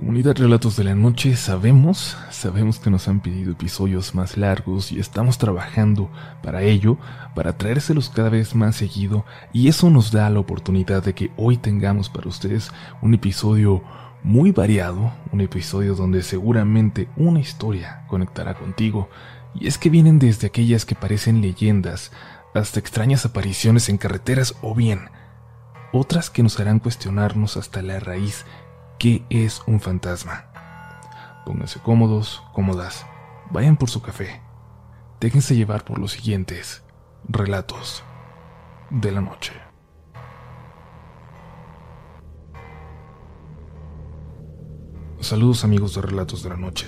Comunidad Relatos de la Noche, sabemos, sabemos que nos han pedido episodios más largos y estamos trabajando para ello, para traérselos cada vez más seguido y eso nos da la oportunidad de que hoy tengamos para ustedes un episodio muy variado, un episodio donde seguramente una historia conectará contigo. Y es que vienen desde aquellas que parecen leyendas hasta extrañas apariciones en carreteras o bien otras que nos harán cuestionarnos hasta la raíz ¿Qué es un fantasma? Pónganse cómodos, cómodas, vayan por su café. Déjense llevar por los siguientes relatos de la noche. Saludos amigos de Relatos de la Noche.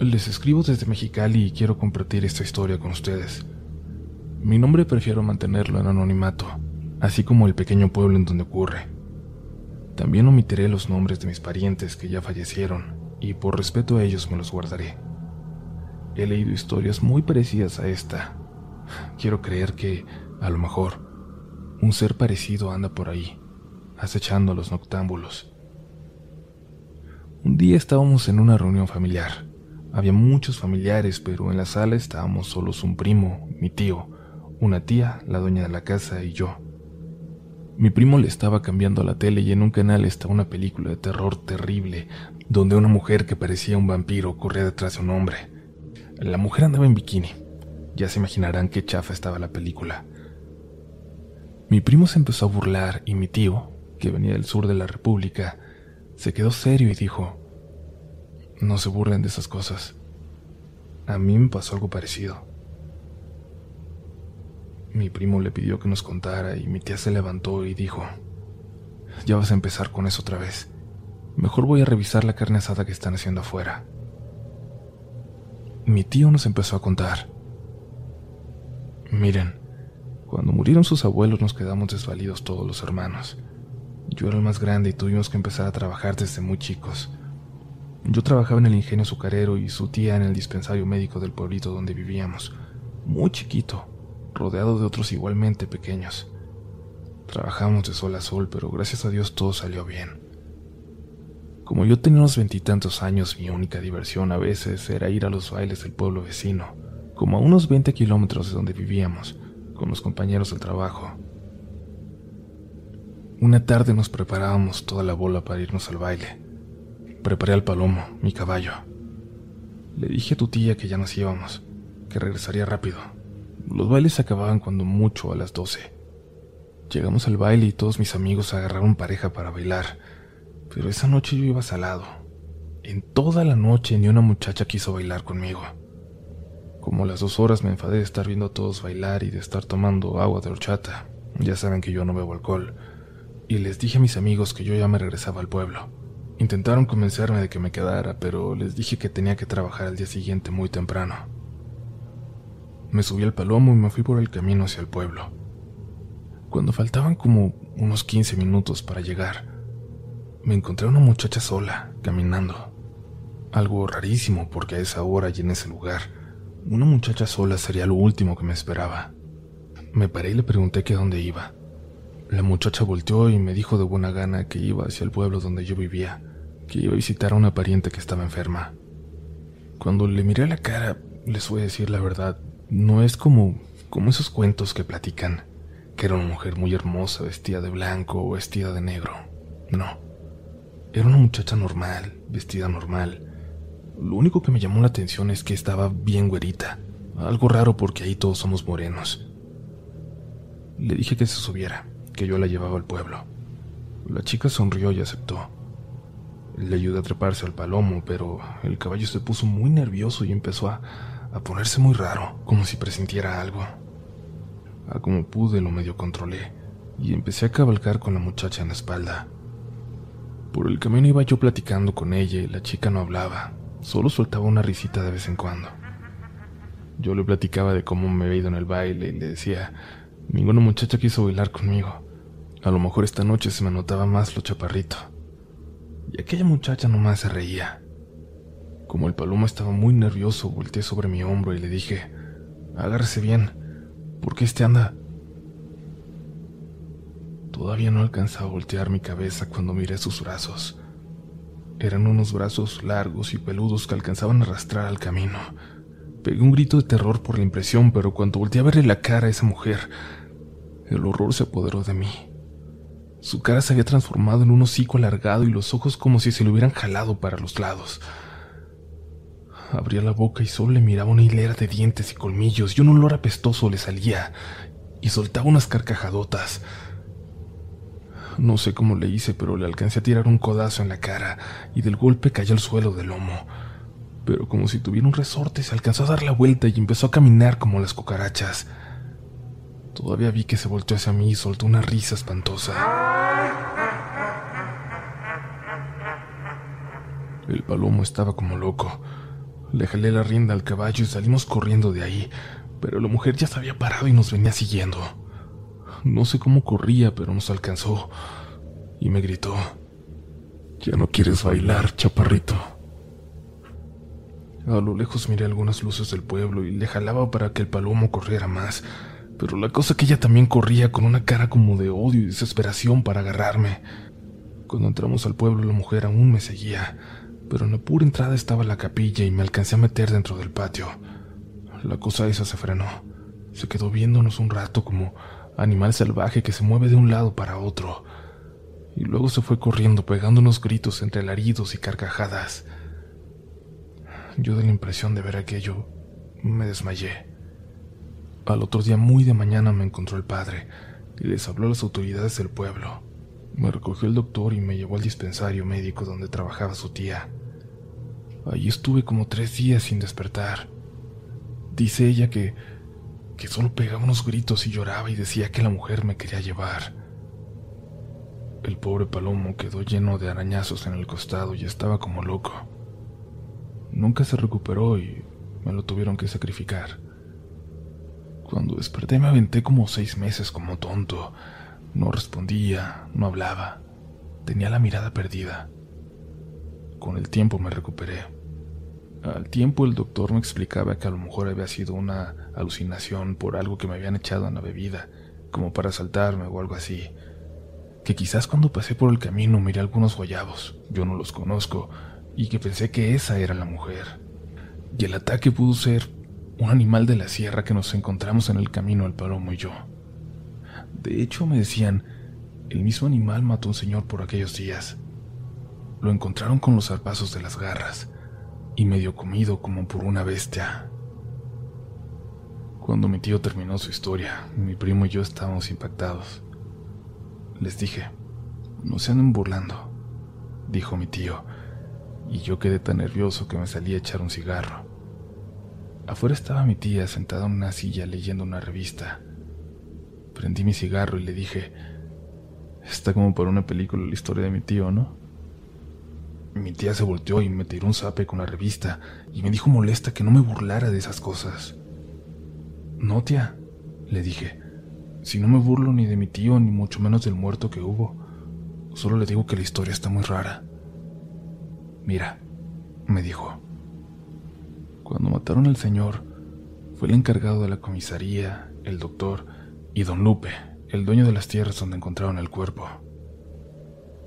Les escribo desde Mexicali y quiero compartir esta historia con ustedes. Mi nombre prefiero mantenerlo en anonimato, así como el pequeño pueblo en donde ocurre. También omitiré los nombres de mis parientes que ya fallecieron, y por respeto a ellos me los guardaré. He leído historias muy parecidas a esta. Quiero creer que, a lo mejor, un ser parecido anda por ahí, acechando a los noctámbulos. Un día estábamos en una reunión familiar. Había muchos familiares, pero en la sala estábamos solos un primo, mi tío, una tía, la dueña de la casa y yo. Mi primo le estaba cambiando la tele y en un canal estaba una película de terror terrible, donde una mujer que parecía un vampiro corría detrás de un hombre. La mujer andaba en bikini. Ya se imaginarán qué chafa estaba la película. Mi primo se empezó a burlar y mi tío, que venía del sur de la República, se quedó serio y dijo, no se burlen de esas cosas. A mí me pasó algo parecido. Mi primo le pidió que nos contara y mi tía se levantó y dijo, ya vas a empezar con eso otra vez. Mejor voy a revisar la carne asada que están haciendo afuera. Mi tío nos empezó a contar. Miren, cuando murieron sus abuelos nos quedamos desvalidos todos los hermanos. Yo era el más grande y tuvimos que empezar a trabajar desde muy chicos. Yo trabajaba en el ingenio azucarero y su tía en el dispensario médico del pueblito donde vivíamos, muy chiquito rodeado de otros igualmente pequeños. Trabajamos de sol a sol, pero gracias a Dios todo salió bien. Como yo tenía unos veintitantos años, mi única diversión a veces era ir a los bailes del pueblo vecino, como a unos 20 kilómetros de donde vivíamos, con los compañeros del trabajo. Una tarde nos preparábamos toda la bola para irnos al baile. Preparé al palomo, mi caballo. Le dije a tu tía que ya nos íbamos, que regresaría rápido, los bailes acababan cuando mucho a las doce. Llegamos al baile y todos mis amigos agarraron pareja para bailar, pero esa noche yo iba salado. En toda la noche ni una muchacha quiso bailar conmigo. Como a las dos horas me enfadé de estar viendo a todos bailar y de estar tomando agua de horchata. Ya saben que yo no bebo alcohol. Y les dije a mis amigos que yo ya me regresaba al pueblo. Intentaron convencerme de que me quedara, pero les dije que tenía que trabajar al día siguiente muy temprano. Me subí al palomo y me fui por el camino hacia el pueblo. Cuando faltaban como unos 15 minutos para llegar, me encontré a una muchacha sola, caminando. Algo rarísimo porque a esa hora y en ese lugar, una muchacha sola sería lo último que me esperaba. Me paré y le pregunté que dónde iba. La muchacha volteó y me dijo de buena gana que iba hacia el pueblo donde yo vivía, que iba a visitar a una pariente que estaba enferma. Cuando le miré a la cara, les voy a decir la verdad, no es como, como esos cuentos que platican, que era una mujer muy hermosa vestida de blanco o vestida de negro. No. Era una muchacha normal, vestida normal. Lo único que me llamó la atención es que estaba bien güerita. Algo raro porque ahí todos somos morenos. Le dije que se subiera, que yo la llevaba al pueblo. La chica sonrió y aceptó. Le ayudé a treparse al palomo, pero el caballo se puso muy nervioso y empezó a, a ponerse muy raro, como si presintiera algo. A como pude lo medio controlé y empecé a cabalgar con la muchacha en la espalda. Por el camino iba yo platicando con ella y la chica no hablaba, solo soltaba una risita de vez en cuando. Yo le platicaba de cómo me había ido en el baile y le decía, ninguna muchacha quiso bailar conmigo. A lo mejor esta noche se me notaba más lo chaparrito. Y aquella muchacha nomás se reía. Como el palomo estaba muy nervioso, volteé sobre mi hombro y le dije, agárrese bien, porque este anda... Todavía no alcanzaba a voltear mi cabeza cuando miré sus brazos. Eran unos brazos largos y peludos que alcanzaban a arrastrar al camino. Pegué un grito de terror por la impresión, pero cuando volteé a verle la cara a esa mujer, el horror se apoderó de mí. Su cara se había transformado en un hocico alargado y los ojos como si se le hubieran jalado para los lados. Abría la boca y solo le miraba una hilera de dientes y colmillos y un olor apestoso le salía y soltaba unas carcajadotas. No sé cómo le hice, pero le alcancé a tirar un codazo en la cara y del golpe cayó al suelo del lomo. Pero como si tuviera un resorte, se alcanzó a dar la vuelta y empezó a caminar como las cucarachas. Todavía vi que se volteó hacia mí y soltó una risa espantosa. El palomo estaba como loco. Le jalé la rienda al caballo y salimos corriendo de ahí, pero la mujer ya se había parado y nos venía siguiendo. No sé cómo corría, pero nos alcanzó y me gritó, Ya no quieres bailar, chaparrito. A lo lejos miré algunas luces del pueblo y le jalaba para que el palomo corriera más, pero la cosa que ella también corría con una cara como de odio y desesperación para agarrarme. Cuando entramos al pueblo la mujer aún me seguía, pero en la pura entrada estaba la capilla y me alcancé a meter dentro del patio. La cosa esa se frenó. Se quedó viéndonos un rato como animal salvaje que se mueve de un lado para otro, y luego se fue corriendo pegando unos gritos entre alaridos y carcajadas. Yo de la impresión de ver aquello me desmayé. Al otro día muy de mañana me encontró el padre y les habló a las autoridades del pueblo. Me recogió el doctor y me llevó al dispensario médico donde trabajaba su tía. Allí estuve como tres días sin despertar. Dice ella que que solo pegaba unos gritos y lloraba y decía que la mujer me quería llevar. El pobre palomo quedó lleno de arañazos en el costado y estaba como loco. Nunca se recuperó y me lo tuvieron que sacrificar. Cuando desperté me aventé como seis meses como tonto. No respondía, no hablaba. Tenía la mirada perdida. Con el tiempo me recuperé. Al tiempo el doctor me explicaba que a lo mejor había sido una alucinación por algo que me habían echado en la bebida, como para asaltarme o algo así. Que quizás cuando pasé por el camino miré algunos guayabos, yo no los conozco, y que pensé que esa era la mujer. Y el ataque pudo ser un animal de la sierra que nos encontramos en el camino el palomo y yo. De hecho, me decían, el mismo animal mató a un señor por aquellos días. Lo encontraron con los zarpazos de las garras y medio comido como por una bestia. Cuando mi tío terminó su historia, mi primo y yo estábamos impactados. Les dije, no se anden burlando, dijo mi tío, y yo quedé tan nervioso que me salí a echar un cigarro. Afuera estaba mi tía sentada en una silla leyendo una revista. Prendí mi cigarro y le dije, está como para una película la historia de mi tío, ¿no? Mi tía se volteó y me tiró un zape con la revista y me dijo molesta que no me burlara de esas cosas. No, tía, le dije. Si no me burlo ni de mi tío, ni mucho menos del muerto que hubo, solo le digo que la historia está muy rara. Mira, me dijo. Cuando mataron al señor, fue el encargado de la comisaría, el doctor y don Lupe, el dueño de las tierras donde encontraron el cuerpo.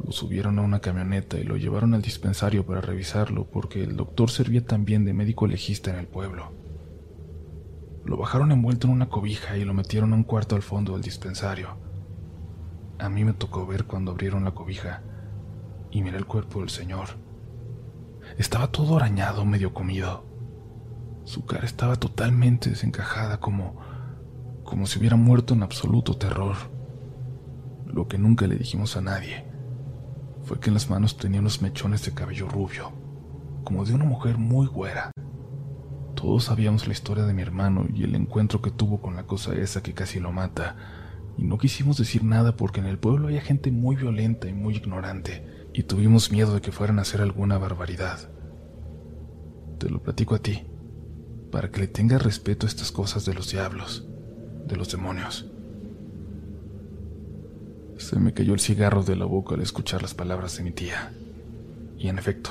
Lo subieron a una camioneta y lo llevaron al dispensario para revisarlo porque el doctor servía también de médico legista en el pueblo. Lo bajaron envuelto en una cobija y lo metieron a un cuarto al fondo del dispensario. A mí me tocó ver cuando abrieron la cobija y miré el cuerpo del señor. Estaba todo arañado, medio comido. Su cara estaba totalmente desencajada como como si hubiera muerto en absoluto terror. Lo que nunca le dijimos a nadie fue que en las manos tenía unos mechones de cabello rubio, como de una mujer muy güera. Todos sabíamos la historia de mi hermano y el encuentro que tuvo con la cosa esa que casi lo mata, y no quisimos decir nada porque en el pueblo había gente muy violenta y muy ignorante, y tuvimos miedo de que fueran a hacer alguna barbaridad. Te lo platico a ti, para que le tengas respeto a estas cosas de los diablos, de los demonios. Se me cayó el cigarro de la boca al escuchar las palabras de mi tía. Y en efecto,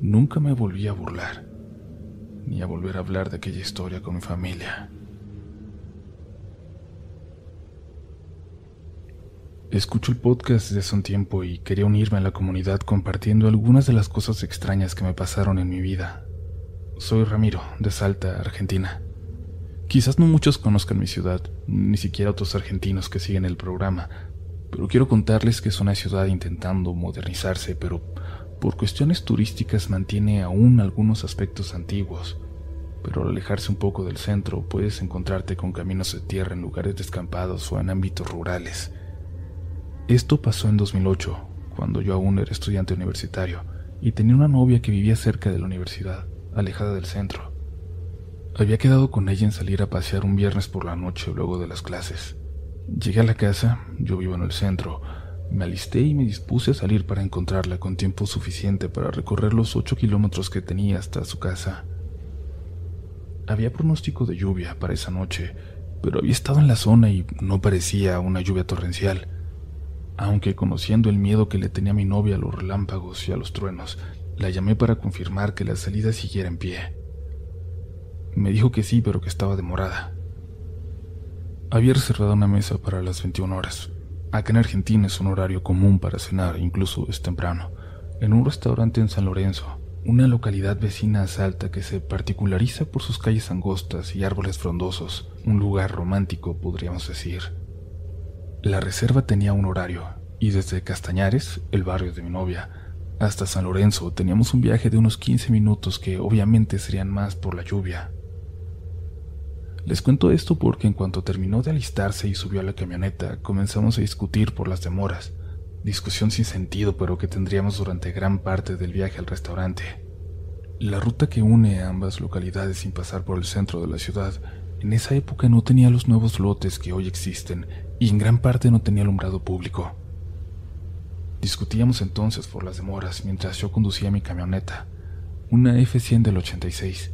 nunca me volví a burlar, ni a volver a hablar de aquella historia con mi familia. Escucho el podcast desde hace un tiempo y quería unirme a la comunidad compartiendo algunas de las cosas extrañas que me pasaron en mi vida. Soy Ramiro, de Salta, Argentina. Quizás no muchos conozcan mi ciudad, ni siquiera otros argentinos que siguen el programa, pero quiero contarles que es una ciudad intentando modernizarse, pero por cuestiones turísticas mantiene aún algunos aspectos antiguos. Pero al alejarse un poco del centro puedes encontrarte con caminos de tierra en lugares descampados o en ámbitos rurales esto pasó en 2008, cuando yo aún era estudiante universitario y tenía una novia que vivía cerca de la universidad, alejada del centro. Había quedado con ella en salir a pasear un viernes por la noche luego de las clases. Llegué a la casa, yo vivo en el centro, me alisté y me dispuse a salir para encontrarla con tiempo suficiente para recorrer los ocho kilómetros que tenía hasta su casa. Había pronóstico de lluvia para esa noche, pero había estado en la zona y no parecía una lluvia torrencial aunque conociendo el miedo que le tenía mi novia a los relámpagos y a los truenos, la llamé para confirmar que la salida siguiera en pie. Me dijo que sí, pero que estaba demorada. Había reservado una mesa para las 21 horas. Acá en Argentina es un horario común para cenar, incluso es temprano, en un restaurante en San Lorenzo, una localidad vecina a Salta que se particulariza por sus calles angostas y árboles frondosos, un lugar romántico, podríamos decir. La reserva tenía un horario, y desde Castañares, el barrio de mi novia, hasta San Lorenzo teníamos un viaje de unos 15 minutos que obviamente serían más por la lluvia. Les cuento esto porque en cuanto terminó de alistarse y subió a la camioneta, comenzamos a discutir por las demoras, discusión sin sentido pero que tendríamos durante gran parte del viaje al restaurante. La ruta que une a ambas localidades sin pasar por el centro de la ciudad en esa época no tenía los nuevos lotes que hoy existen y en gran parte no tenía alumbrado público. Discutíamos entonces por las demoras mientras yo conducía mi camioneta, una F100 del 86,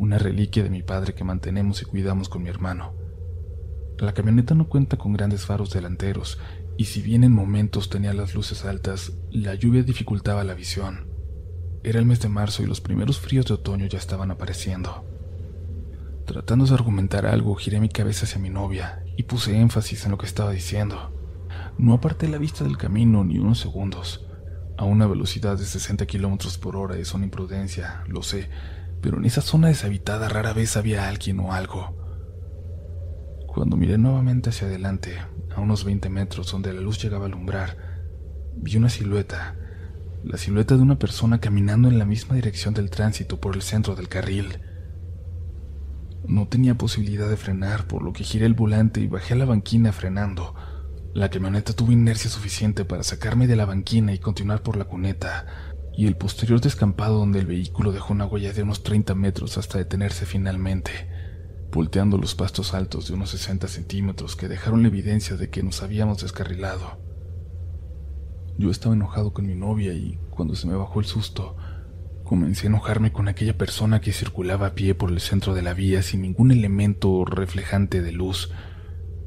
una reliquia de mi padre que mantenemos y cuidamos con mi hermano. La camioneta no cuenta con grandes faros delanteros y si bien en momentos tenía las luces altas, la lluvia dificultaba la visión. Era el mes de marzo y los primeros fríos de otoño ya estaban apareciendo. Tratando de argumentar algo, giré mi cabeza hacia mi novia y puse énfasis en lo que estaba diciendo. No aparté la vista del camino ni unos segundos. A una velocidad de 60 kilómetros por hora es una imprudencia, lo sé, pero en esa zona deshabitada rara vez había alguien o algo. Cuando miré nuevamente hacia adelante, a unos 20 metros donde la luz llegaba a alumbrar, vi una silueta, la silueta de una persona caminando en la misma dirección del tránsito por el centro del carril. No tenía posibilidad de frenar, por lo que giré el volante y bajé a la banquina frenando. La camioneta tuvo inercia suficiente para sacarme de la banquina y continuar por la cuneta, y el posterior descampado donde el vehículo dejó una huella de unos 30 metros hasta detenerse finalmente, volteando los pastos altos de unos 60 centímetros que dejaron la evidencia de que nos habíamos descarrilado. Yo estaba enojado con mi novia y cuando se me bajó el susto, Comencé a enojarme con aquella persona que circulaba a pie por el centro de la vía sin ningún elemento reflejante de luz.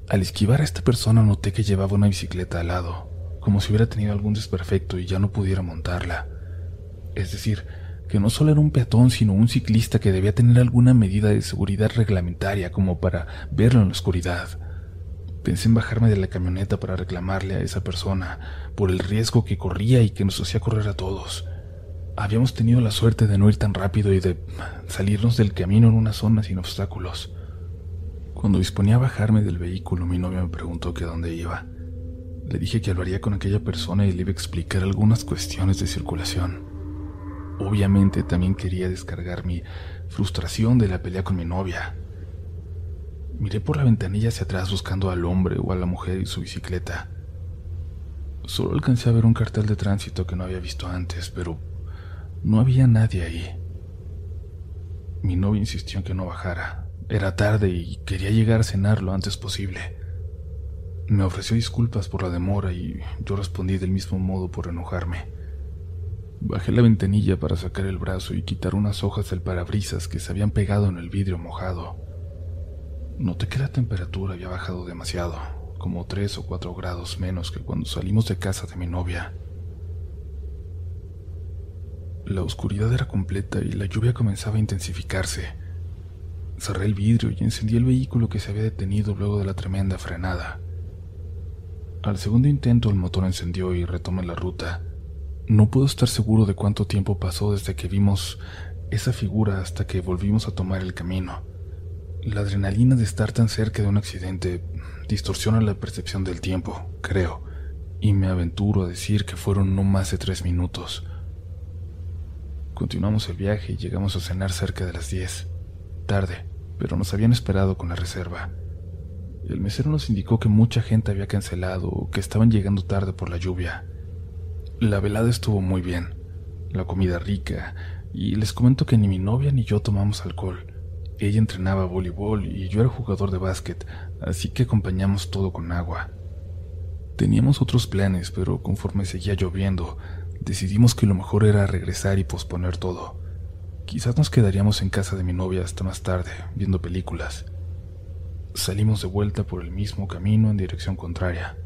Al esquivar a esta persona noté que llevaba una bicicleta al lado, como si hubiera tenido algún desperfecto y ya no pudiera montarla. Es decir, que no solo era un peatón, sino un ciclista que debía tener alguna medida de seguridad reglamentaria como para verlo en la oscuridad. Pensé en bajarme de la camioneta para reclamarle a esa persona por el riesgo que corría y que nos hacía correr a todos. Habíamos tenido la suerte de no ir tan rápido y de salirnos del camino en una zona sin obstáculos. Cuando disponía a bajarme del vehículo, mi novia me preguntó que dónde iba. Le dije que hablaría con aquella persona y le iba a explicar algunas cuestiones de circulación. Obviamente también quería descargar mi frustración de la pelea con mi novia. Miré por la ventanilla hacia atrás buscando al hombre o a la mujer y su bicicleta. Solo alcancé a ver un cartel de tránsito que no había visto antes, pero no había nadie ahí. Mi novia insistió en que no bajara. Era tarde y quería llegar a cenar lo antes posible. Me ofreció disculpas por la demora y yo respondí del mismo modo por enojarme. Bajé la ventanilla para sacar el brazo y quitar unas hojas del parabrisas que se habían pegado en el vidrio mojado. Noté que la temperatura había bajado demasiado, como tres o cuatro grados menos que cuando salimos de casa de mi novia. La oscuridad era completa y la lluvia comenzaba a intensificarse. Cerré el vidrio y encendí el vehículo que se había detenido luego de la tremenda frenada. Al segundo intento el motor encendió y retomé la ruta. No puedo estar seguro de cuánto tiempo pasó desde que vimos esa figura hasta que volvimos a tomar el camino. La adrenalina de estar tan cerca de un accidente distorsiona la percepción del tiempo, creo, y me aventuro a decir que fueron no más de tres minutos. Continuamos el viaje y llegamos a cenar cerca de las diez. Tarde, pero nos habían esperado con la reserva. El mesero nos indicó que mucha gente había cancelado o que estaban llegando tarde por la lluvia. La velada estuvo muy bien, la comida rica, y les comento que ni mi novia ni yo tomamos alcohol. Ella entrenaba voleibol y yo era jugador de básquet, así que acompañamos todo con agua. Teníamos otros planes, pero conforme seguía lloviendo, decidimos que lo mejor era regresar y posponer todo. Quizás nos quedaríamos en casa de mi novia hasta más tarde, viendo películas. Salimos de vuelta por el mismo camino en dirección contraria.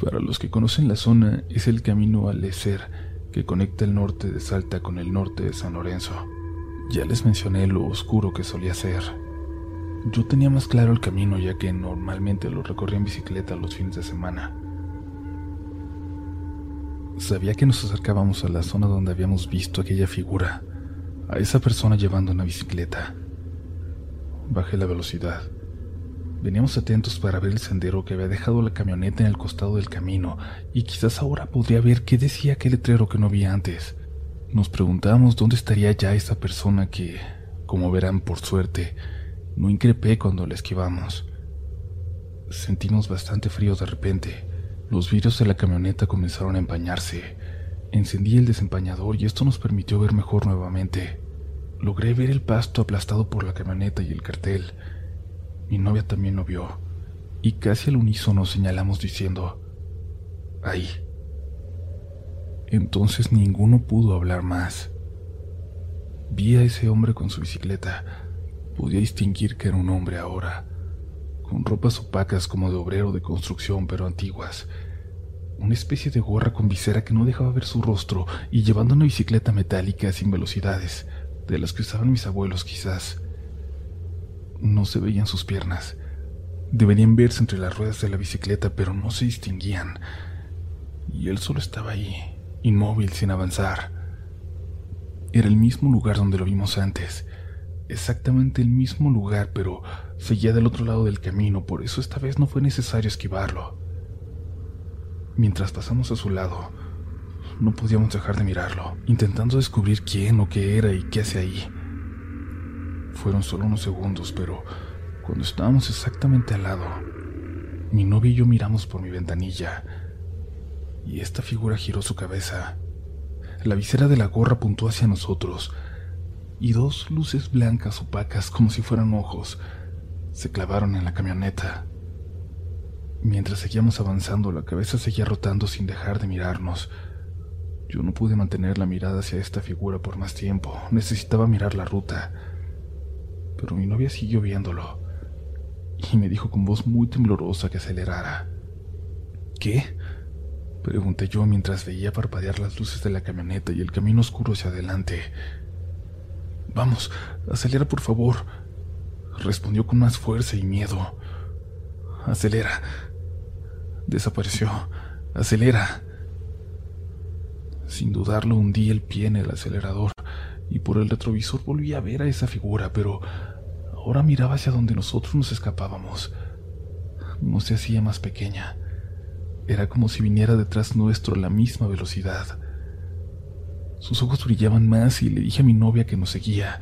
Para los que conocen la zona, es el camino al Lecer que conecta el norte de Salta con el norte de San Lorenzo. Ya les mencioné lo oscuro que solía ser. Yo tenía más claro el camino ya que normalmente lo recorría en bicicleta los fines de semana. Sabía que nos acercábamos a la zona donde habíamos visto aquella figura, a esa persona llevando una bicicleta. Bajé la velocidad. Veníamos atentos para ver el sendero que había dejado la camioneta en el costado del camino y quizás ahora podría ver qué decía aquel letrero que no vi antes. Nos preguntábamos dónde estaría ya esa persona que, como verán por suerte, no increpé cuando la esquivamos. Sentimos bastante frío de repente. Los vidrios de la camioneta comenzaron a empañarse. Encendí el desempañador y esto nos permitió ver mejor nuevamente. Logré ver el pasto aplastado por la camioneta y el cartel. Mi novia también lo vio, y casi al unísono señalamos diciendo, ahí. Entonces ninguno pudo hablar más. Vi a ese hombre con su bicicleta. Podía distinguir que era un hombre ahora, con ropas opacas como de obrero de construcción pero antiguas, una especie de gorra con visera que no dejaba ver su rostro y llevando una bicicleta metálica sin velocidades, de las que usaban mis abuelos quizás. No se veían sus piernas. Deberían verse entre las ruedas de la bicicleta, pero no se distinguían. Y él solo estaba ahí, inmóvil, sin avanzar. Era el mismo lugar donde lo vimos antes. Exactamente el mismo lugar, pero seguía del otro lado del camino, por eso esta vez no fue necesario esquivarlo. Mientras pasamos a su lado, no podíamos dejar de mirarlo, intentando descubrir quién o qué era y qué hacía ahí. Fueron solo unos segundos, pero cuando estábamos exactamente al lado, mi novia y yo miramos por mi ventanilla y esta figura giró su cabeza. La visera de la gorra apuntó hacia nosotros y dos luces blancas opacas como si fueran ojos se clavaron en la camioneta. Mientras seguíamos avanzando, la cabeza seguía rotando sin dejar de mirarnos. Yo no pude mantener la mirada hacia esta figura por más tiempo. Necesitaba mirar la ruta pero mi novia siguió viéndolo y me dijo con voz muy temblorosa que acelerara. ¿Qué? Pregunté yo mientras veía parpadear las luces de la camioneta y el camino oscuro hacia adelante. Vamos, acelera por favor, respondió con más fuerza y miedo. Acelera. Desapareció. Acelera. Sin dudarlo hundí el pie en el acelerador y por el retrovisor volví a ver a esa figura, pero ahora miraba hacia donde nosotros nos escapábamos. No se hacía más pequeña. Era como si viniera detrás nuestro a la misma velocidad. Sus ojos brillaban más y le dije a mi novia que nos seguía.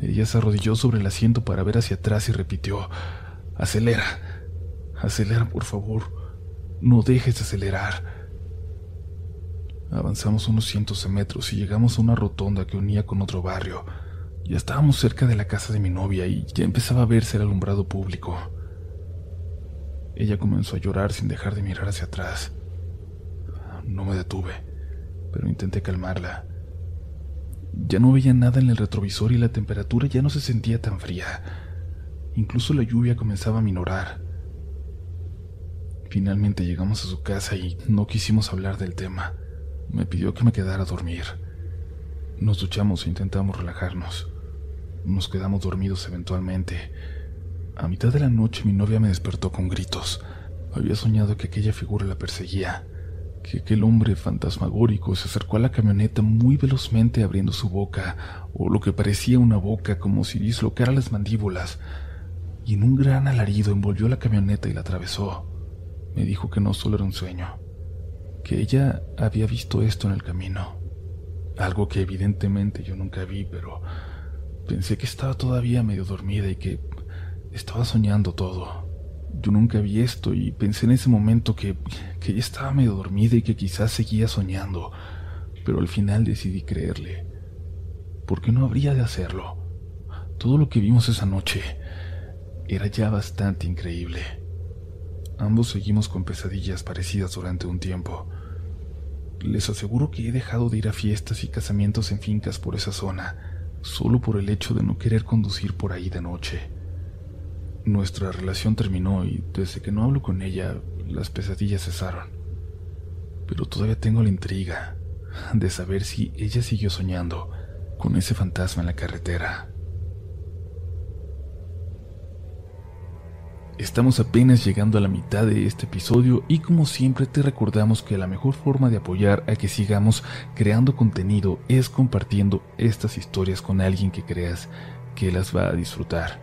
Ella se arrodilló sobre el asiento para ver hacia atrás y repitió, Acelera, acelera por favor, no dejes de acelerar. Avanzamos unos cientos de metros y llegamos a una rotonda que unía con otro barrio. Ya estábamos cerca de la casa de mi novia y ya empezaba a verse el alumbrado público. Ella comenzó a llorar sin dejar de mirar hacia atrás. No me detuve, pero intenté calmarla. Ya no veía nada en el retrovisor y la temperatura ya no se sentía tan fría. Incluso la lluvia comenzaba a minorar. Finalmente llegamos a su casa y no quisimos hablar del tema. Me pidió que me quedara a dormir. Nos duchamos e intentamos relajarnos. Nos quedamos dormidos eventualmente. A mitad de la noche mi novia me despertó con gritos. Había soñado que aquella figura la perseguía, que aquel hombre fantasmagórico se acercó a la camioneta muy velozmente abriendo su boca, o lo que parecía una boca como si dislocara las mandíbulas, y en un gran alarido envolvió la camioneta y la atravesó. Me dijo que no solo era un sueño, que ella había visto esto en el camino, algo que evidentemente yo nunca vi, pero pensé que estaba todavía medio dormida y que estaba soñando todo. Yo nunca vi esto y pensé en ese momento que, que ella estaba medio dormida y que quizás seguía soñando, pero al final decidí creerle. ¿Por qué no habría de hacerlo? Todo lo que vimos esa noche era ya bastante increíble. Ambos seguimos con pesadillas parecidas durante un tiempo. Les aseguro que he dejado de ir a fiestas y casamientos en fincas por esa zona, solo por el hecho de no querer conducir por ahí de noche. Nuestra relación terminó y desde que no hablo con ella, las pesadillas cesaron. Pero todavía tengo la intriga de saber si ella siguió soñando con ese fantasma en la carretera. Estamos apenas llegando a la mitad de este episodio y como siempre te recordamos que la mejor forma de apoyar a que sigamos creando contenido es compartiendo estas historias con alguien que creas que las va a disfrutar.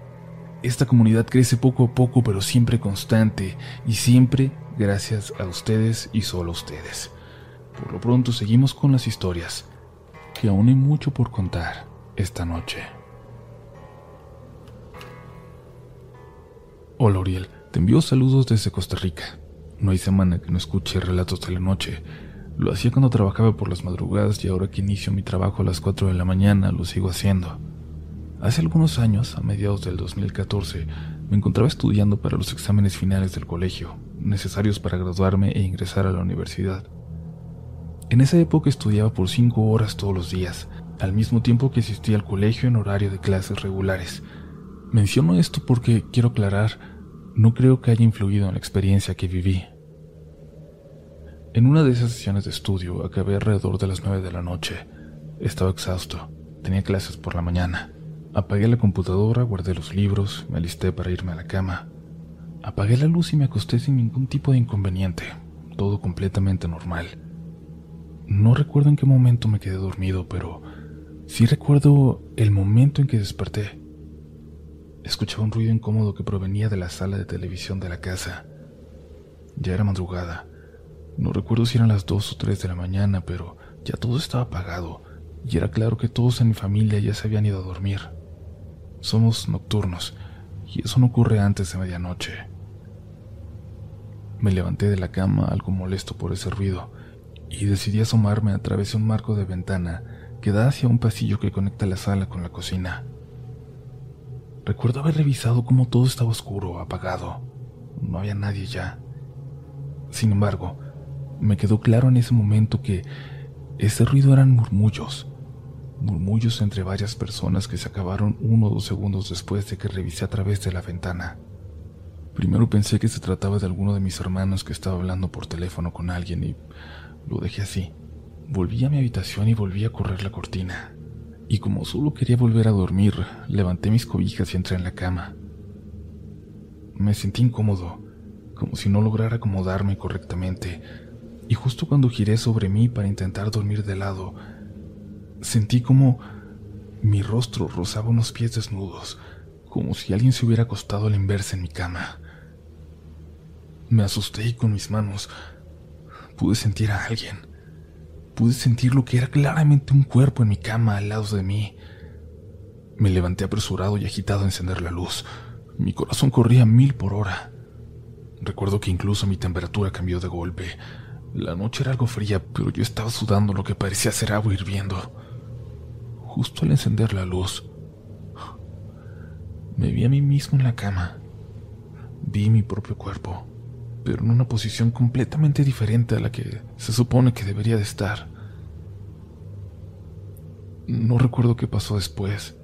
Esta comunidad crece poco a poco, pero siempre constante y siempre gracias a ustedes y solo a ustedes. Por lo pronto seguimos con las historias, que aún hay mucho por contar esta noche. Hola Uriel, te envío saludos desde Costa Rica. No hay semana que no escuche relatos de la noche. Lo hacía cuando trabajaba por las madrugadas y ahora que inicio mi trabajo a las 4 de la mañana lo sigo haciendo. Hace algunos años, a mediados del 2014, me encontraba estudiando para los exámenes finales del colegio, necesarios para graduarme e ingresar a la universidad. En esa época estudiaba por cinco horas todos los días, al mismo tiempo que asistía al colegio en horario de clases regulares. Menciono esto porque quiero aclarar, no creo que haya influido en la experiencia que viví. En una de esas sesiones de estudio acabé alrededor de las nueve de la noche. Estaba exhausto, tenía clases por la mañana. Apagué la computadora, guardé los libros, me alisté para irme a la cama. Apagué la luz y me acosté sin ningún tipo de inconveniente, todo completamente normal. No recuerdo en qué momento me quedé dormido, pero sí recuerdo el momento en que desperté. Escuchaba un ruido incómodo que provenía de la sala de televisión de la casa. Ya era madrugada. No recuerdo si eran las dos o tres de la mañana, pero ya todo estaba apagado y era claro que todos en mi familia ya se habían ido a dormir. Somos nocturnos, y eso no ocurre antes de medianoche. Me levanté de la cama algo molesto por ese ruido, y decidí asomarme a través de un marco de ventana que da hacia un pasillo que conecta la sala con la cocina. Recuerdo haber revisado cómo todo estaba oscuro, apagado. No había nadie ya. Sin embargo, me quedó claro en ese momento que ese ruido eran murmullos, murmullos entre varias personas que se acabaron uno o dos segundos después de que revisé a través de la ventana. Primero pensé que se trataba de alguno de mis hermanos que estaba hablando por teléfono con alguien y lo dejé así. Volví a mi habitación y volví a correr la cortina. Y como solo quería volver a dormir, levanté mis cobijas y entré en la cama. Me sentí incómodo, como si no lograra acomodarme correctamente, y justo cuando giré sobre mí para intentar dormir de lado, Sentí como mi rostro rozaba unos pies desnudos, como si alguien se hubiera acostado al inverse en mi cama. Me asusté y con mis manos pude sentir a alguien. Pude sentir lo que era claramente un cuerpo en mi cama al lado de mí. Me levanté apresurado y agitado a encender la luz. Mi corazón corría mil por hora. Recuerdo que incluso mi temperatura cambió de golpe. La noche era algo fría, pero yo estaba sudando lo que parecía ser agua hirviendo justo al encender la luz. Me vi a mí mismo en la cama. Vi mi propio cuerpo, pero en una posición completamente diferente a la que se supone que debería de estar. No recuerdo qué pasó después,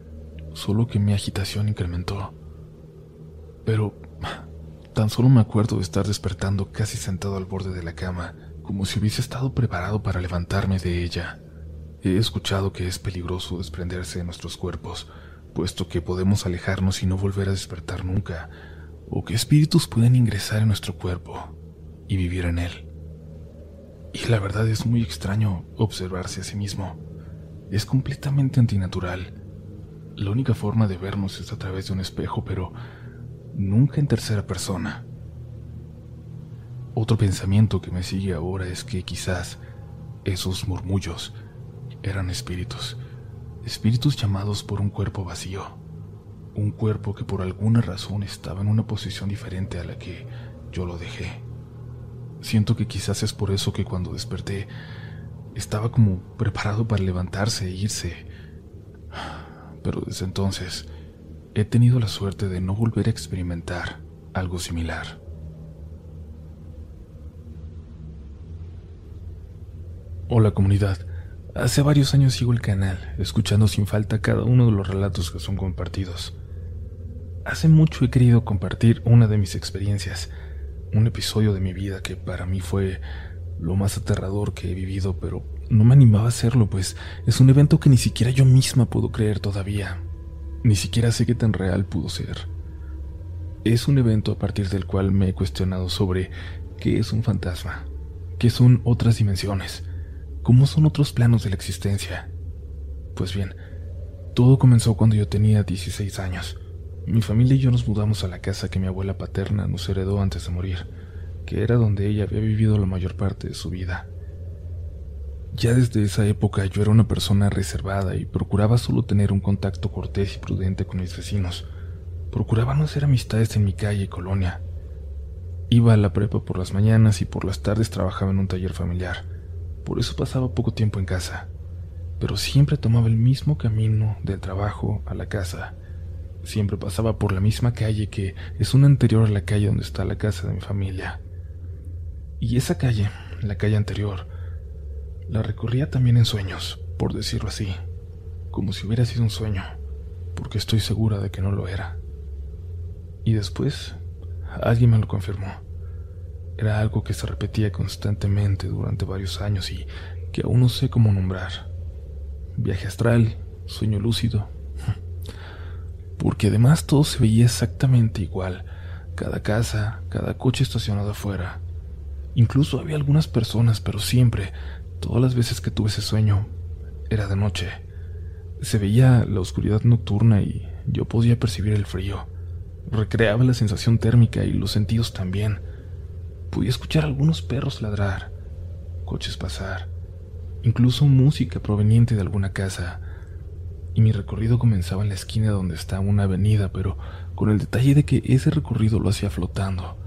solo que mi agitación incrementó. Pero tan solo me acuerdo de estar despertando casi sentado al borde de la cama, como si hubiese estado preparado para levantarme de ella. He escuchado que es peligroso desprenderse de nuestros cuerpos, puesto que podemos alejarnos y no volver a despertar nunca, o que espíritus pueden ingresar en nuestro cuerpo. y vivir en él. Y la verdad es muy extraño observarse a sí mismo. Es completamente antinatural. La única forma de vernos es a través de un espejo, pero nunca en tercera persona. Otro pensamiento que me sigue ahora es que quizás esos murmullos eran espíritus, espíritus llamados por un cuerpo vacío, un cuerpo que por alguna razón estaba en una posición diferente a la que yo lo dejé. Siento que quizás es por eso que cuando desperté estaba como preparado para levantarse e irse. Pero desde entonces he tenido la suerte de no volver a experimentar algo similar. Hola comunidad, hace varios años sigo el canal, escuchando sin falta cada uno de los relatos que son compartidos. Hace mucho he querido compartir una de mis experiencias, un episodio de mi vida que para mí fue lo más aterrador que he vivido, pero no me animaba a hacerlo, pues es un evento que ni siquiera yo misma puedo creer todavía. Ni siquiera sé qué tan real pudo ser. Es un evento a partir del cual me he cuestionado sobre qué es un fantasma, qué son otras dimensiones, cómo son otros planos de la existencia. Pues bien, todo comenzó cuando yo tenía 16 años. Mi familia y yo nos mudamos a la casa que mi abuela paterna nos heredó antes de morir, que era donde ella había vivido la mayor parte de su vida. Ya desde esa época yo era una persona reservada y procuraba solo tener un contacto cortés y prudente con mis vecinos. Procuraba no hacer amistades en mi calle y colonia. Iba a la prepa por las mañanas y por las tardes trabajaba en un taller familiar. Por eso pasaba poco tiempo en casa. Pero siempre tomaba el mismo camino del trabajo a la casa Siempre pasaba por la misma calle que es una anterior a la calle donde está la casa de mi familia. Y esa calle, la calle anterior, la recorría también en sueños, por decirlo así, como si hubiera sido un sueño, porque estoy segura de que no lo era. Y después, alguien me lo confirmó. Era algo que se repetía constantemente durante varios años y que aún no sé cómo nombrar. Viaje astral, sueño lúcido, porque además todo se veía exactamente igual, cada casa, cada coche estacionado afuera. Incluso había algunas personas, pero siempre, todas las veces que tuve ese sueño, era de noche. Se veía la oscuridad nocturna y yo podía percibir el frío. Recreaba la sensación térmica y los sentidos también. Podía escuchar algunos perros ladrar, coches pasar, incluso música proveniente de alguna casa y mi recorrido comenzaba en la esquina donde está una avenida, pero con el detalle de que ese recorrido lo hacía flotando.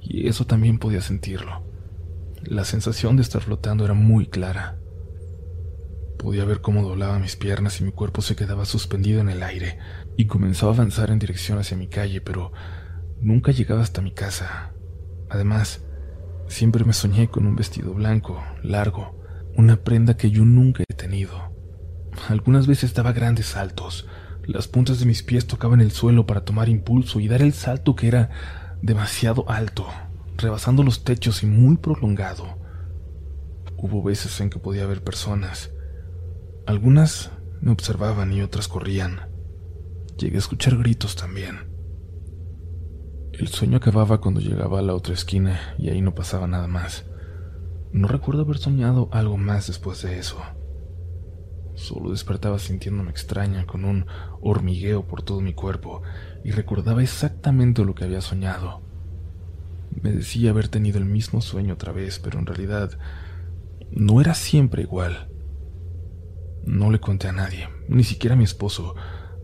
Y eso también podía sentirlo. La sensación de estar flotando era muy clara. Podía ver cómo doblaba mis piernas y mi cuerpo se quedaba suspendido en el aire y comenzaba a avanzar en dirección hacia mi calle, pero nunca llegaba hasta mi casa. Además, siempre me soñé con un vestido blanco, largo, una prenda que yo nunca he tenido. Algunas veces daba grandes saltos. Las puntas de mis pies tocaban el suelo para tomar impulso y dar el salto que era demasiado alto, rebasando los techos y muy prolongado. Hubo veces en que podía ver personas. Algunas me observaban y otras corrían. Llegué a escuchar gritos también. El sueño acababa cuando llegaba a la otra esquina y ahí no pasaba nada más. No recuerdo haber soñado algo más después de eso. Solo despertaba sintiéndome extraña, con un hormigueo por todo mi cuerpo, y recordaba exactamente lo que había soñado. Me decía haber tenido el mismo sueño otra vez, pero en realidad no era siempre igual. No le conté a nadie, ni siquiera a mi esposo,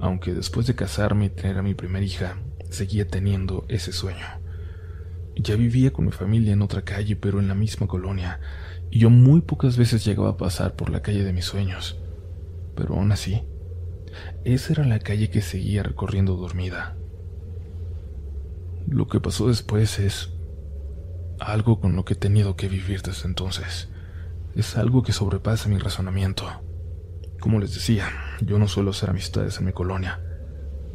aunque después de casarme y tener a mi primera hija, seguía teniendo ese sueño. Ya vivía con mi familia en otra calle, pero en la misma colonia, y yo muy pocas veces llegaba a pasar por la calle de mis sueños pero aún así, esa era la calle que seguía recorriendo dormida. Lo que pasó después es algo con lo que he tenido que vivir desde entonces. Es algo que sobrepasa mi razonamiento. Como les decía, yo no suelo hacer amistades en mi colonia.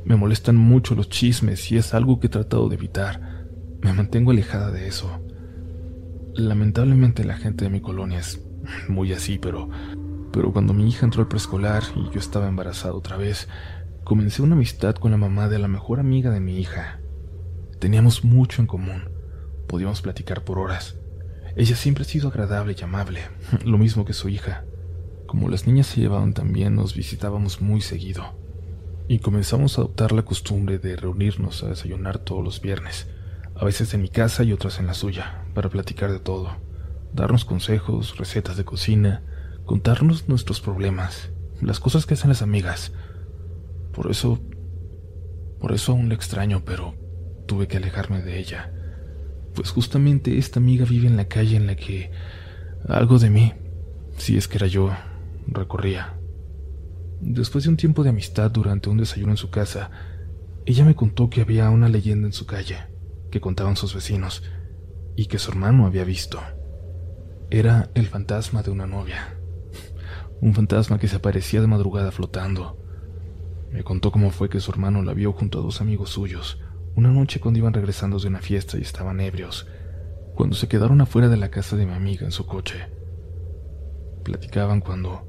Me molestan mucho los chismes y es algo que he tratado de evitar. Me mantengo alejada de eso. Lamentablemente la gente de mi colonia es muy así, pero pero cuando mi hija entró al preescolar y yo estaba embarazada otra vez, comencé una amistad con la mamá de la mejor amiga de mi hija. Teníamos mucho en común, Podíamos platicar por horas. Ella siempre ha sido agradable y amable, lo mismo que su hija. Como las niñas se llevaban tan bien, nos visitábamos muy seguido. Y comenzamos a adoptar la costumbre de reunirnos a desayunar todos los viernes, a veces en mi casa y otras en la suya, para platicar de todo, darnos consejos, recetas de cocina, contarnos nuestros problemas, las cosas que hacen las amigas. Por eso, por eso aún la extraño, pero tuve que alejarme de ella. Pues justamente esta amiga vive en la calle en la que algo de mí, si es que era yo, recorría. Después de un tiempo de amistad durante un desayuno en su casa, ella me contó que había una leyenda en su calle, que contaban sus vecinos, y que su hermano había visto. Era el fantasma de una novia. Un fantasma que se aparecía de madrugada flotando. Me contó cómo fue que su hermano la vio junto a dos amigos suyos, una noche cuando iban regresando de una fiesta y estaban ebrios, cuando se quedaron afuera de la casa de mi amiga en su coche. Platicaban cuando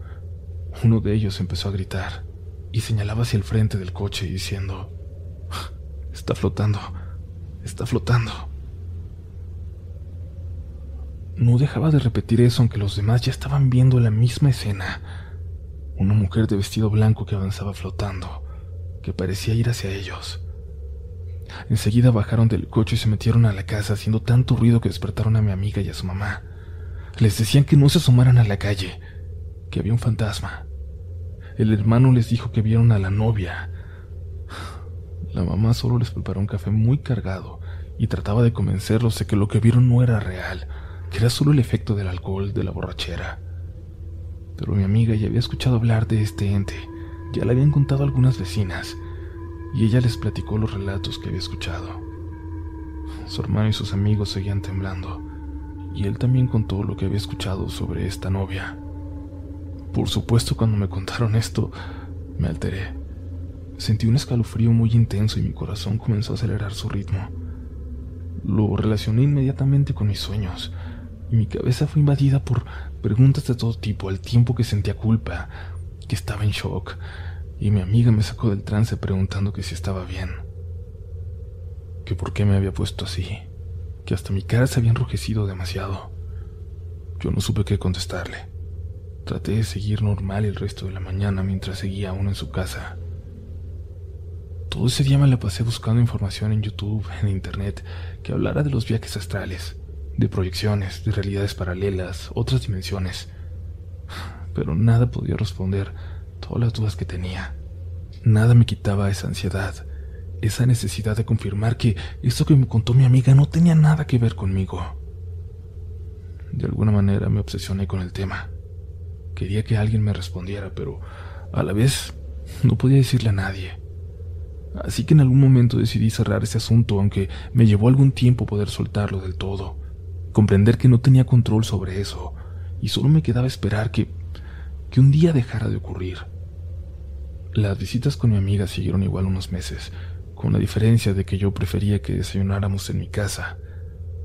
uno de ellos empezó a gritar y señalaba hacia el frente del coche diciendo, está flotando, está flotando. No dejaba de repetir eso aunque los demás ya estaban viendo la misma escena. Una mujer de vestido blanco que avanzaba flotando, que parecía ir hacia ellos. Enseguida bajaron del coche y se metieron a la casa haciendo tanto ruido que despertaron a mi amiga y a su mamá. Les decían que no se asomaran a la calle, que había un fantasma. El hermano les dijo que vieron a la novia. La mamá solo les preparó un café muy cargado y trataba de convencerlos de que lo que vieron no era real, que era solo el efecto del alcohol, de la borrachera. Pero mi amiga ya había escuchado hablar de este ente, ya le habían contado algunas vecinas, y ella les platicó los relatos que había escuchado. Su hermano y sus amigos seguían temblando, y él también contó lo que había escuchado sobre esta novia. Por supuesto, cuando me contaron esto, me alteré. Sentí un escalofrío muy intenso y mi corazón comenzó a acelerar su ritmo. Lo relacioné inmediatamente con mis sueños, y mi cabeza fue invadida por preguntas de todo tipo al tiempo que sentía culpa, que estaba en shock, y mi amiga me sacó del trance preguntando que si estaba bien, que por qué me había puesto así, que hasta mi cara se había enrojecido demasiado. Yo no supe qué contestarle. Traté de seguir normal el resto de la mañana mientras seguía aún en su casa. Todo ese día me la pasé buscando información en YouTube, en Internet, que hablara de los viajes astrales, de proyecciones, de realidades paralelas, otras dimensiones. Pero nada podía responder todas las dudas que tenía. Nada me quitaba esa ansiedad, esa necesidad de confirmar que esto que me contó mi amiga no tenía nada que ver conmigo. De alguna manera me obsesioné con el tema. Quería que alguien me respondiera, pero a la vez no podía decirle a nadie. Así que en algún momento decidí cerrar ese asunto, aunque me llevó algún tiempo poder soltarlo del todo comprender que no tenía control sobre eso y solo me quedaba esperar que, que un día dejara de ocurrir. Las visitas con mi amiga siguieron igual unos meses, con la diferencia de que yo prefería que desayunáramos en mi casa.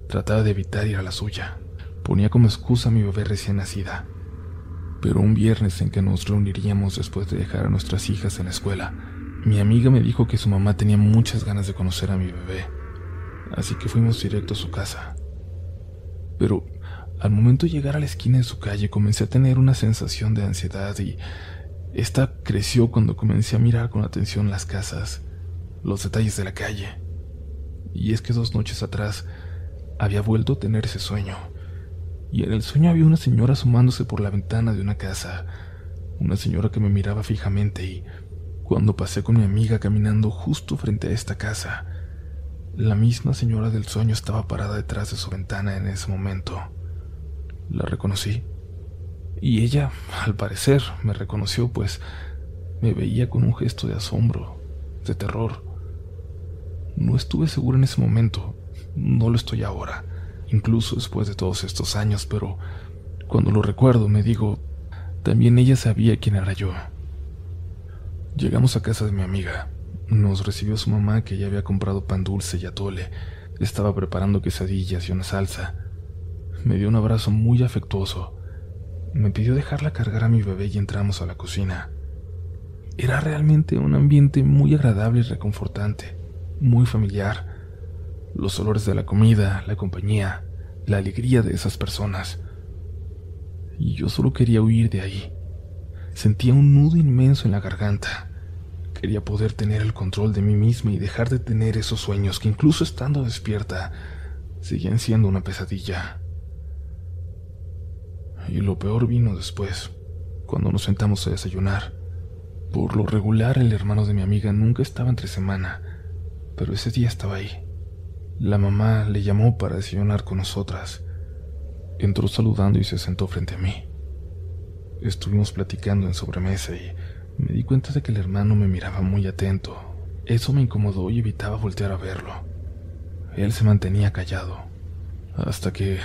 Trataba de evitar ir a la suya. Ponía como excusa a mi bebé recién nacida. Pero un viernes en que nos reuniríamos después de dejar a nuestras hijas en la escuela, mi amiga me dijo que su mamá tenía muchas ganas de conocer a mi bebé. Así que fuimos directo a su casa pero al momento de llegar a la esquina de su calle comencé a tener una sensación de ansiedad y esta creció cuando comencé a mirar con atención las casas, los detalles de la calle. Y es que dos noches atrás había vuelto a tener ese sueño. Y en el sueño había una señora asomándose por la ventana de una casa, una señora que me miraba fijamente y cuando pasé con mi amiga caminando justo frente a esta casa, la misma señora del sueño estaba parada detrás de su ventana en ese momento. La reconocí. Y ella, al parecer, me reconoció, pues me veía con un gesto de asombro, de terror. No estuve seguro en ese momento, no lo estoy ahora, incluso después de todos estos años, pero cuando lo recuerdo me digo, también ella sabía quién era yo. Llegamos a casa de mi amiga. Nos recibió su mamá que ya había comprado pan dulce y atole. Estaba preparando quesadillas y una salsa. Me dio un abrazo muy afectuoso. Me pidió dejarla cargar a mi bebé y entramos a la cocina. Era realmente un ambiente muy agradable y reconfortante, muy familiar. los olores de la comida, la compañía, la alegría de esas personas. Y yo solo quería huir de ahí. Sentía un nudo inmenso en la garganta. Quería poder tener el control de mí misma y dejar de tener esos sueños que incluso estando despierta seguían siendo una pesadilla. Y lo peor vino después, cuando nos sentamos a desayunar. Por lo regular, el hermano de mi amiga nunca estaba entre semana, pero ese día estaba ahí. La mamá le llamó para desayunar con nosotras. Entró saludando y se sentó frente a mí. Estuvimos platicando en sobremesa y me di cuenta de que el hermano me miraba muy atento. Eso me incomodó y evitaba voltear a verlo. Él se mantenía callado, hasta que,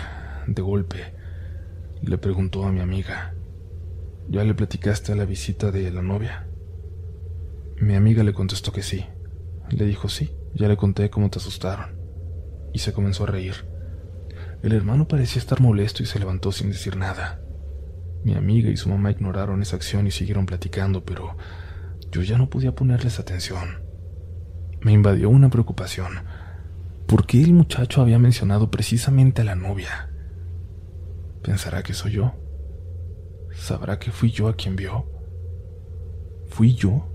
de golpe, le preguntó a mi amiga, ¿ya le platicaste a la visita de la novia? Mi amiga le contestó que sí. Le dijo sí, ya le conté cómo te asustaron. Y se comenzó a reír. El hermano parecía estar molesto y se levantó sin decir nada. Mi amiga y su mamá ignoraron esa acción y siguieron platicando, pero yo ya no podía ponerles atención. Me invadió una preocupación. ¿Por qué el muchacho había mencionado precisamente a la novia? ¿Pensará que soy yo? ¿Sabrá que fui yo a quien vio? ¿Fui yo?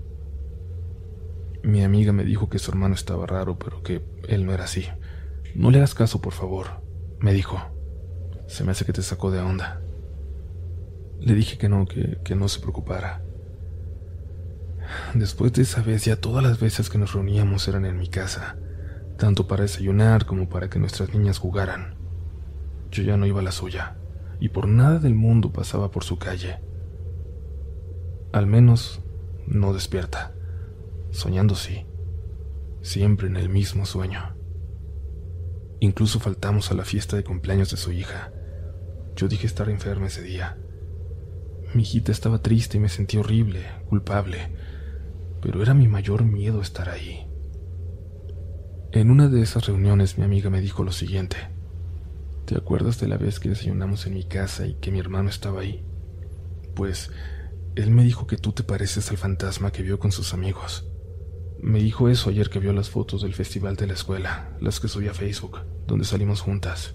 Mi amiga me dijo que su hermano estaba raro, pero que él no era así. No le hagas caso, por favor, me dijo. Se me hace que te sacó de onda. Le dije que no, que, que no se preocupara. Después de esa vez, ya todas las veces que nos reuníamos eran en mi casa, tanto para desayunar como para que nuestras niñas jugaran. Yo ya no iba a la suya y por nada del mundo pasaba por su calle. Al menos no despierta. Soñando sí, siempre en el mismo sueño. Incluso faltamos a la fiesta de cumpleaños de su hija. Yo dije estar enferma ese día. Mi hijita estaba triste y me sentí horrible, culpable, pero era mi mayor miedo estar ahí. En una de esas reuniones mi amiga me dijo lo siguiente. ¿Te acuerdas de la vez que desayunamos en mi casa y que mi hermano estaba ahí? Pues él me dijo que tú te pareces al fantasma que vio con sus amigos. Me dijo eso ayer que vio las fotos del festival de la escuela, las que subí a Facebook, donde salimos juntas.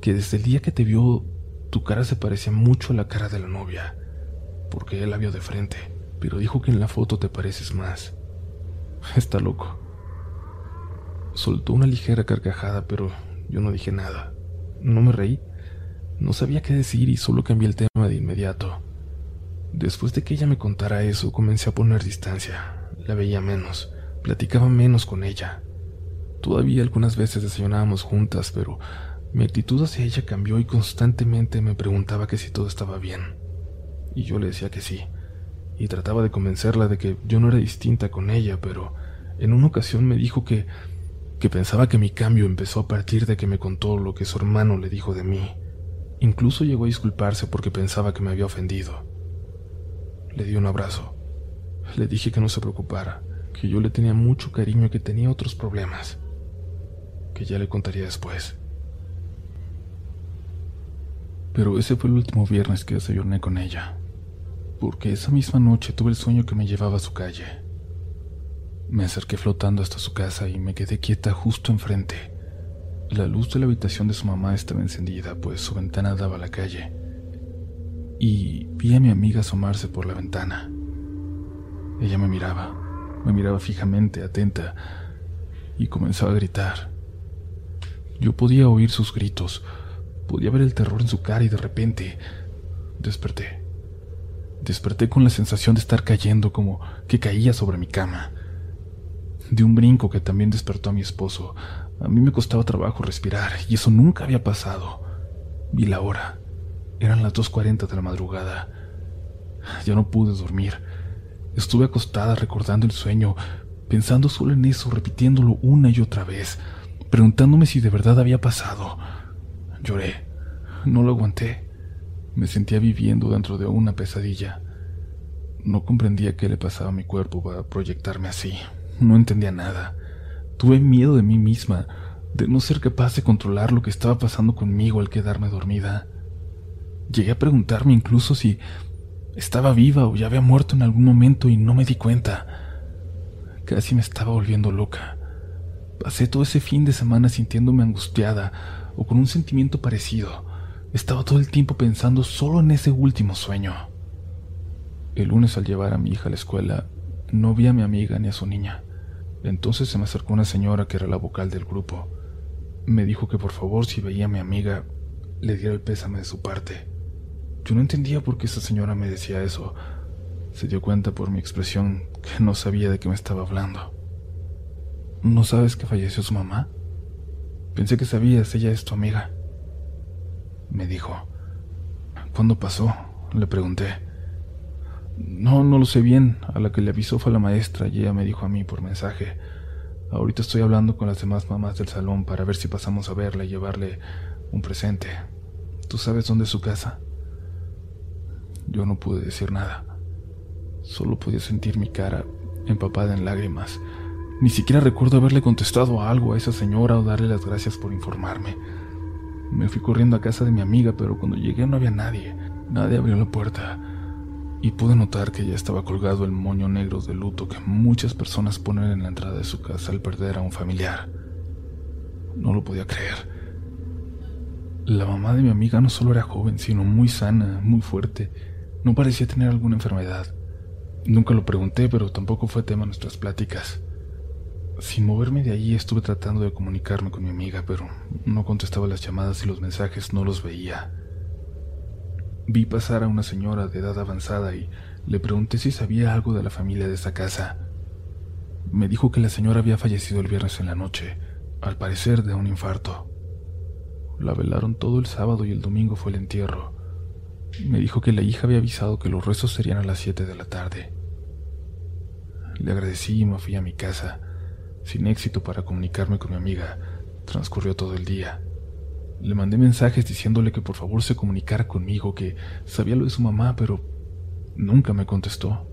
Que desde el día que te vio, tu cara se parecía mucho a la cara de la novia, porque él la vio de frente, pero dijo que en la foto te pareces más. Está loco. Soltó una ligera carcajada, pero yo no dije nada. No me reí. No sabía qué decir y solo cambié el tema de inmediato. Después de que ella me contara eso, comencé a poner distancia. La veía menos, platicaba menos con ella. Todavía algunas veces desayunábamos juntas, pero mi actitud hacia ella cambió y constantemente me preguntaba que si todo estaba bien. Y yo le decía que sí, y trataba de convencerla de que yo no era distinta con ella, pero en una ocasión me dijo que que pensaba que mi cambio empezó a partir de que me contó lo que su hermano le dijo de mí. Incluso llegó a disculparse porque pensaba que me había ofendido. Le di un abrazo. Le dije que no se preocupara, que yo le tenía mucho cariño y que tenía otros problemas, que ya le contaría después. Pero ese fue el último viernes que desayuné con ella, porque esa misma noche tuve el sueño que me llevaba a su calle. Me acerqué flotando hasta su casa y me quedé quieta justo enfrente. La luz de la habitación de su mamá estaba encendida, pues su ventana daba a la calle. Y vi a mi amiga asomarse por la ventana. Ella me miraba, me miraba fijamente, atenta, y comenzó a gritar. Yo podía oír sus gritos, podía ver el terror en su cara y de repente desperté. Desperté con la sensación de estar cayendo como que caía sobre mi cama de un brinco que también despertó a mi esposo. A mí me costaba trabajo respirar y eso nunca había pasado. Vi la hora. Eran las 2.40 de la madrugada. Ya no pude dormir. Estuve acostada recordando el sueño, pensando solo en eso, repitiéndolo una y otra vez, preguntándome si de verdad había pasado. Lloré. No lo aguanté. Me sentía viviendo dentro de una pesadilla. No comprendía qué le pasaba a mi cuerpo para proyectarme así. No entendía nada. Tuve miedo de mí misma, de no ser capaz de controlar lo que estaba pasando conmigo al quedarme dormida. Llegué a preguntarme incluso si estaba viva o ya había muerto en algún momento y no me di cuenta. Casi me estaba volviendo loca. Pasé todo ese fin de semana sintiéndome angustiada o con un sentimiento parecido. Estaba todo el tiempo pensando solo en ese último sueño. El lunes al llevar a mi hija a la escuela, no vi a mi amiga ni a su niña. Entonces se me acercó una señora que era la vocal del grupo. Me dijo que por favor si veía a mi amiga, le diera el pésame de su parte. Yo no entendía por qué esa señora me decía eso. Se dio cuenta por mi expresión que no sabía de qué me estaba hablando. ¿No sabes que falleció su mamá? Pensé que sabías, ella es tu amiga. Me dijo. ¿Cuándo pasó? Le pregunté. No, no lo sé bien. A la que le avisó fue la maestra y ella me dijo a mí por mensaje. Ahorita estoy hablando con las demás mamás del salón para ver si pasamos a verla y llevarle un presente. ¿Tú sabes dónde es su casa? Yo no pude decir nada. Solo podía sentir mi cara empapada en lágrimas. Ni siquiera recuerdo haberle contestado algo a esa señora o darle las gracias por informarme. Me fui corriendo a casa de mi amiga, pero cuando llegué no había nadie. Nadie abrió la puerta y pude notar que ya estaba colgado el moño negro de luto que muchas personas ponen en la entrada de su casa al perder a un familiar. No lo podía creer. La mamá de mi amiga no solo era joven, sino muy sana, muy fuerte. No parecía tener alguna enfermedad. Nunca lo pregunté, pero tampoco fue tema de nuestras pláticas. Sin moverme de allí estuve tratando de comunicarme con mi amiga, pero no contestaba las llamadas y los mensajes no los veía. Vi pasar a una señora de edad avanzada y le pregunté si sabía algo de la familia de esa casa. Me dijo que la señora había fallecido el viernes en la noche, al parecer de un infarto. La velaron todo el sábado y el domingo fue el entierro. Me dijo que la hija había avisado que los restos serían a las 7 de la tarde. Le agradecí y me fui a mi casa, sin éxito para comunicarme con mi amiga. Transcurrió todo el día. Le mandé mensajes diciéndole que por favor se comunicara conmigo, que sabía lo de su mamá, pero nunca me contestó.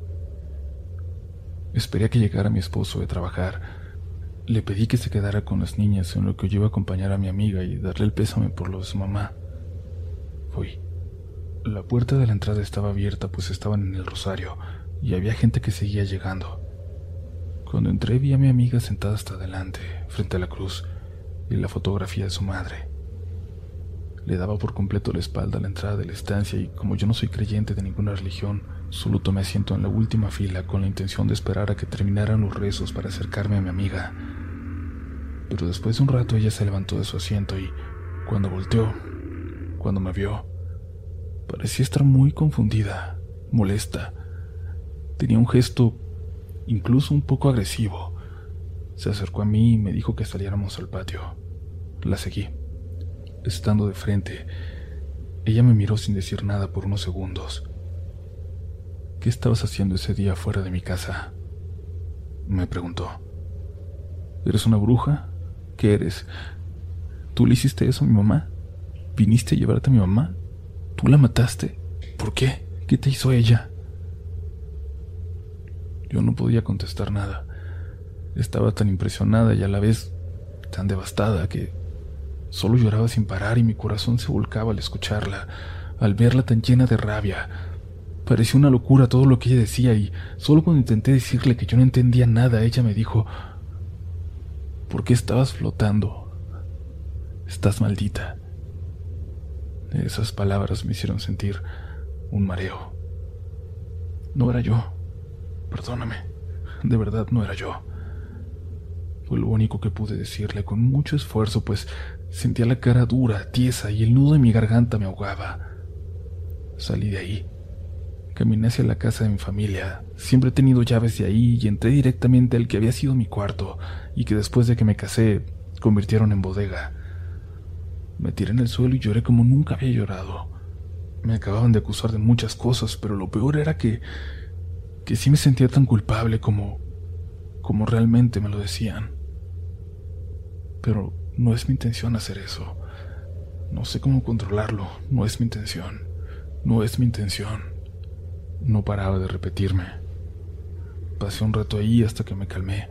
Esperé a que llegara mi esposo de trabajar. Le pedí que se quedara con las niñas en lo que yo iba a acompañar a mi amiga y darle el pésame por lo de su mamá. Fui. La puerta de la entrada estaba abierta pues estaban en el rosario y había gente que seguía llegando. Cuando entré vi a mi amiga sentada hasta adelante, frente a la cruz, y la fotografía de su madre. Le daba por completo la espalda a la entrada de la estancia y como yo no soy creyente de ninguna religión, solo tomé asiento en la última fila con la intención de esperar a que terminaran los rezos para acercarme a mi amiga. Pero después de un rato ella se levantó de su asiento y, cuando volteó, cuando me vio, parecía estar muy confundida, molesta. Tenía un gesto incluso un poco agresivo. Se acercó a mí y me dijo que saliéramos al patio. La seguí estando de frente. Ella me miró sin decir nada por unos segundos. ¿Qué estabas haciendo ese día fuera de mi casa? Me preguntó. ¿Eres una bruja? ¿Qué eres? ¿Tú le hiciste eso a mi mamá? ¿Viniste a llevarte a mi mamá? ¿Tú la mataste? ¿Por qué? ¿Qué te hizo ella? Yo no podía contestar nada. Estaba tan impresionada y a la vez tan devastada que Solo lloraba sin parar y mi corazón se volcaba al escucharla, al verla tan llena de rabia. Parecía una locura todo lo que ella decía y solo cuando intenté decirle que yo no entendía nada, ella me dijo, ¿por qué estabas flotando? Estás maldita. Esas palabras me hicieron sentir un mareo. No era yo. Perdóname. De verdad no era yo. Fue lo único que pude decirle con mucho esfuerzo, pues Sentía la cara dura, tiesa y el nudo de mi garganta me ahogaba. Salí de ahí. Caminé hacia la casa de mi familia. Siempre he tenido llaves de ahí y entré directamente al que había sido mi cuarto y que después de que me casé convirtieron en bodega. Me tiré en el suelo y lloré como nunca había llorado. Me acababan de acusar de muchas cosas, pero lo peor era que que sí me sentía tan culpable como como realmente me lo decían. Pero no es mi intención hacer eso. No sé cómo controlarlo. No es mi intención. No es mi intención. No paraba de repetirme. Pasé un rato ahí hasta que me calmé.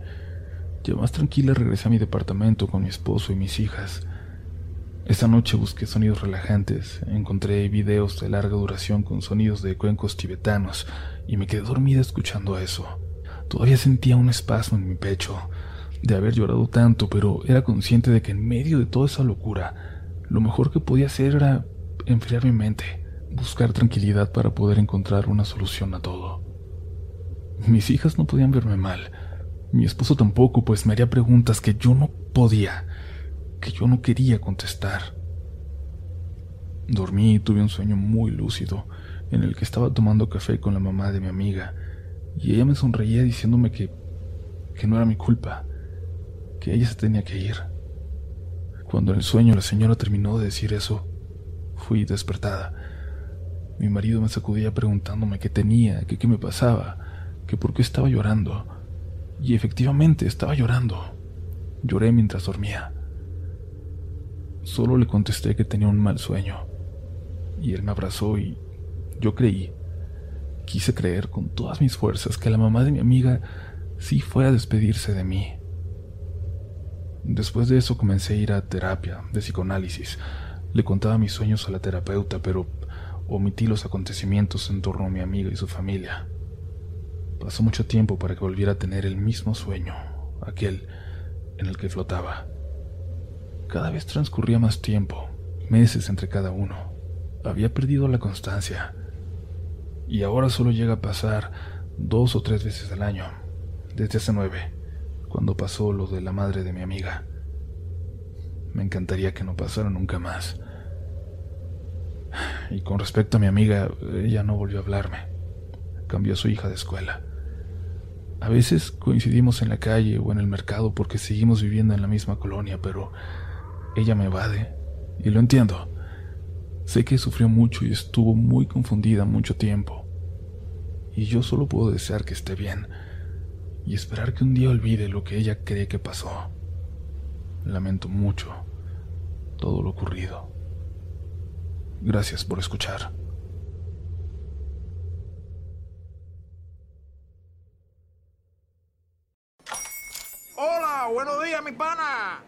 Ya más tranquila regresé a mi departamento con mi esposo y mis hijas. Esa noche busqué sonidos relajantes, encontré videos de larga duración con sonidos de cuencos tibetanos y me quedé dormida escuchando eso. Todavía sentía un espasmo en mi pecho, de haber llorado tanto, pero era consciente de que en medio de toda esa locura, lo mejor que podía hacer era enfriar mi mente, buscar tranquilidad para poder encontrar una solución a todo. Mis hijas no podían verme mal, mi esposo tampoco, pues me haría preguntas que yo no podía, que yo no quería contestar. Dormí y tuve un sueño muy lúcido, en el que estaba tomando café con la mamá de mi amiga, y ella me sonreía diciéndome que, que no era mi culpa, que ella se tenía que ir. Cuando en el sueño la señora terminó de decir eso, fui despertada. Mi marido me sacudía preguntándome qué tenía, qué me pasaba, que por qué estaba llorando. Y efectivamente estaba llorando. Lloré mientras dormía. Solo le contesté que tenía un mal sueño. Y él me abrazó y yo creí. Quise creer con todas mis fuerzas que la mamá de mi amiga sí fue a despedirse de mí. Después de eso comencé a ir a terapia de psicoanálisis. Le contaba mis sueños a la terapeuta, pero omití los acontecimientos en torno a mi amiga y su familia. Pasó mucho tiempo para que volviera a tener el mismo sueño, aquel en el que flotaba. Cada vez transcurría más tiempo, meses entre cada uno. Había perdido la constancia. Y ahora solo llega a pasar dos o tres veces al año, desde hace nueve cuando pasó lo de la madre de mi amiga. Me encantaría que no pasara nunca más. Y con respecto a mi amiga, ella no volvió a hablarme. Cambió a su hija de escuela. A veces coincidimos en la calle o en el mercado porque seguimos viviendo en la misma colonia, pero ella me evade. Y lo entiendo. Sé que sufrió mucho y estuvo muy confundida mucho tiempo. Y yo solo puedo desear que esté bien y esperar que un día olvide lo que ella cree que pasó. Lamento mucho todo lo ocurrido. Gracias por escuchar. Hola, buenos días, mi pana.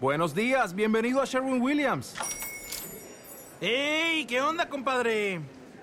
Buenos días, bienvenido a Sherwin Williams. ¡Ey! ¿Qué onda, compadre?